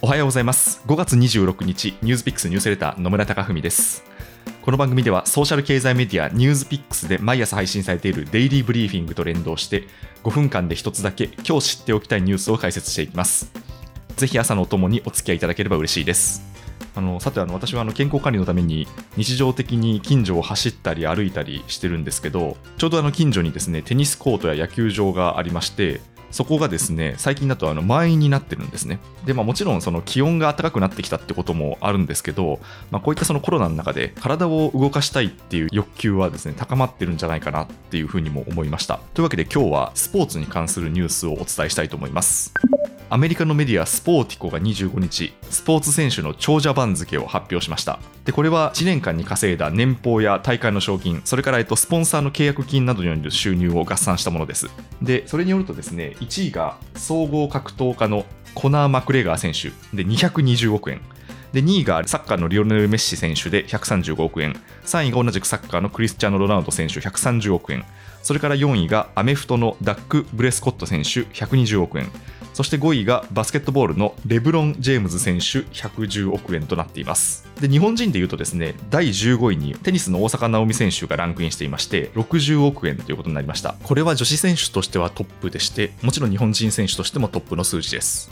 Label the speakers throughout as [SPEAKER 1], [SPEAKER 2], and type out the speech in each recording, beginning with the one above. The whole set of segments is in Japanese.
[SPEAKER 1] おはようございます。5月26日ニュースピックスニュースレター野村貴文です。この番組ではソーシャル経済メディアニュースピックスで毎朝配信されているデイリーブリーフィングと連動して5分間で一つだけ今日知っておきたいニュースを解説していきます。ぜひ朝のお供にお付き合いいただければ嬉しいです。あのさてあの私はあの健康管理のために日常的に近所を走ったり歩いたりしてるんですけどちょうどあの近所にですねテニスコートや野球場がありましてそこがですね、最近だとあの満員になってるんですね。で、まあもちろんその気温が暖かくなってきたってこともあるんですけど、まあこういったそのコロナの中で体を動かしたいっていう欲求はですね、高まってるんじゃないかなっていうふうにも思いました。というわけで今日はスポーツに関するニュースをお伝えしたいと思います。アメリカのメディアスポーティコが25日、スポーツ選手の長者番付を発表しました。で、これは1年間に稼いだ年俸や大会の賞金、それから、スポンサーの契約金などによる収入を合算したものです。で、それによるとですね、1位が総合格闘家のコナー・マクレガー選手で220億円。で2位がサッカーのリオネル・メッシ選手で135億円3位が同じくサッカーのクリスチャーノ・ロナウド選手130億円それから4位がアメフトのダック・ブレスコット選手120億円そして5位がバスケットボールのレブロン・ジェームズ選手110億円となっています。で日本人でいうとですね第15位にテニスの大坂なおみ選手がランクインしていまして60億円ということになりました。これは女子選手としてはトップでしてもちろん日本人選手としてもトップの数字です。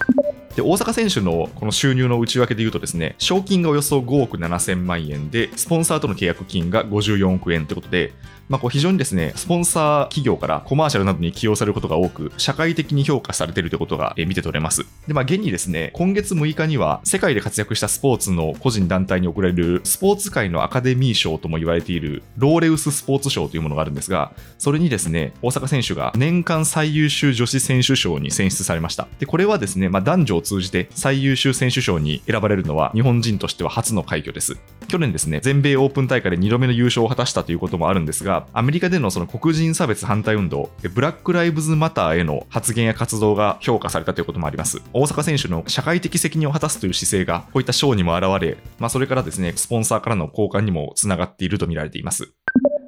[SPEAKER 1] で大阪選手のこの収入の内訳でいうとですね賞金がおよそ5億7000万円でスポンサーとの契約金が54億円ということでまあ、こう非常にですね、スポンサー企業からコマーシャルなどに起用されることが多く、社会的に評価されているということが見て取れます。で、まあ、現にですね、今月6日には、世界で活躍したスポーツの個人団体に贈られる、スポーツ界のアカデミー賞とも言われている、ローレウススポーツ賞というものがあるんですが、それにですね、大阪選手が年間最優秀女子選手賞に選出されました。で、これはですね、まあ、男女通じて最優秀選手賞に選ばれるのは、日本人としては初の快挙です。去年ですね、全米オープン大会で2度目の優勝を果たしたということもあるんですが、アメリカでのその黒人差別反対運動、ブラック・ライブズ・マターへの発言や活動が評価されたということもあります。大坂選手の社会的責任を果たすという姿勢が、こういった賞にも現れ、まあ、それからですね、スポンサーからの好感にもつながっていると見られています。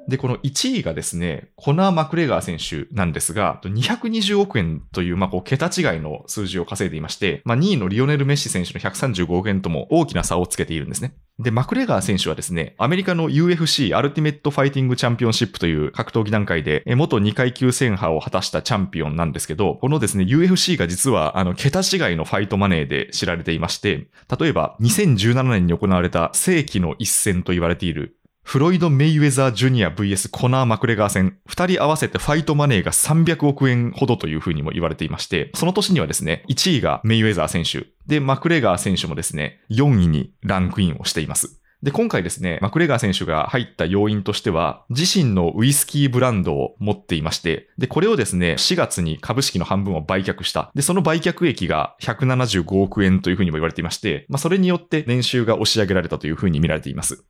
[SPEAKER 1] で、この1位がですね、コナー・マクレガー選手なんですが、220億円という、まあ、こう、桁違いの数字を稼いでいまして、まあ、2位のリオネル・メッシ選手の135億円とも大きな差をつけているんですね。で、マクレガー選手はですね、アメリカの UFC アルティメットファイティングチャンピオンシップという格闘技団体で、元2階級制覇を果たしたチャンピオンなんですけど、このですね、UFC が実は、あの、桁違いのファイトマネーで知られていまして、例えば、2017年に行われた世紀の一戦と言われているフロイド・メイウェザー・ジュニア VS コナー・マクレガー戦、二人合わせてファイトマネーが300億円ほどというふうにも言われていまして、その年にはですね、1位がメイウェザー選手、で、マクレガー選手もですね、4位にランクインをしています。で、今回ですね、マクレガー選手が入った要因としては、自身のウイスキーブランドを持っていまして、で、これをですね、4月に株式の半分を売却した。で、その売却益が175億円というふうにも言われていまして、まあ、それによって年収が押し上げられたというふうに見られています。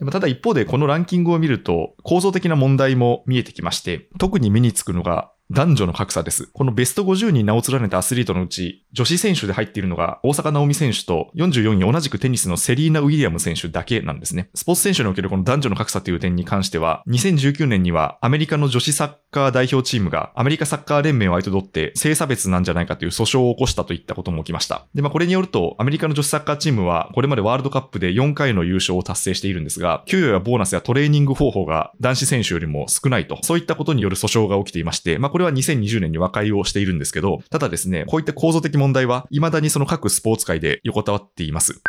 [SPEAKER 1] でもただ一方でこのランキングを見ると構造的な問題も見えてきまして、特に目につくのが男女の格差です。このベスト50に名を連ねたアスリートのうち、女子選手で入っているのが大坂なおみ選手と44位同じくテニスのセリーナ・ウィリアム選手だけなんですね。スポーツ選手におけるこの男女の格差という点に関しては、2019年にはアメリカの女子サッカー代表チームがアメリカサッカー連盟を相手取って性差別なんじゃないかという訴訟を起こしたといったことも起きました。で、まあこれによると、アメリカの女子サッカーチームはこれまでワールドカップで4回の優勝を達成しているんですが、給与やボーナスやトレーニング方法が男子選手よりも少ないと、そういったことによる訴訟が起きていまして、まあこれは2020年に和解をしているんですけど、ただですね、こういった構造的問題は未だにその各スポーツ界で横たわっています。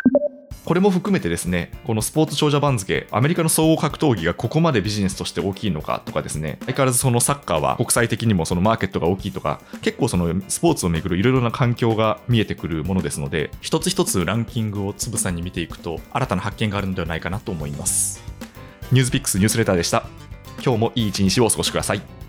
[SPEAKER 1] これも含めてですね、このスポーツ長者番付、アメリカの総合格闘技がここまでビジネスとして大きいのかとかですね、相変わらずそのサッカーは国際的にもそのマーケットが大きいとか、結構そのスポーツをめぐるいろいろな環境が見えてくるものですので、一つ一つランキングをつぶさに見ていくと、新たな発見があるのではないかなと思います。ニュースピックスニュースレターでした。今日もいい一日をお過ごしください。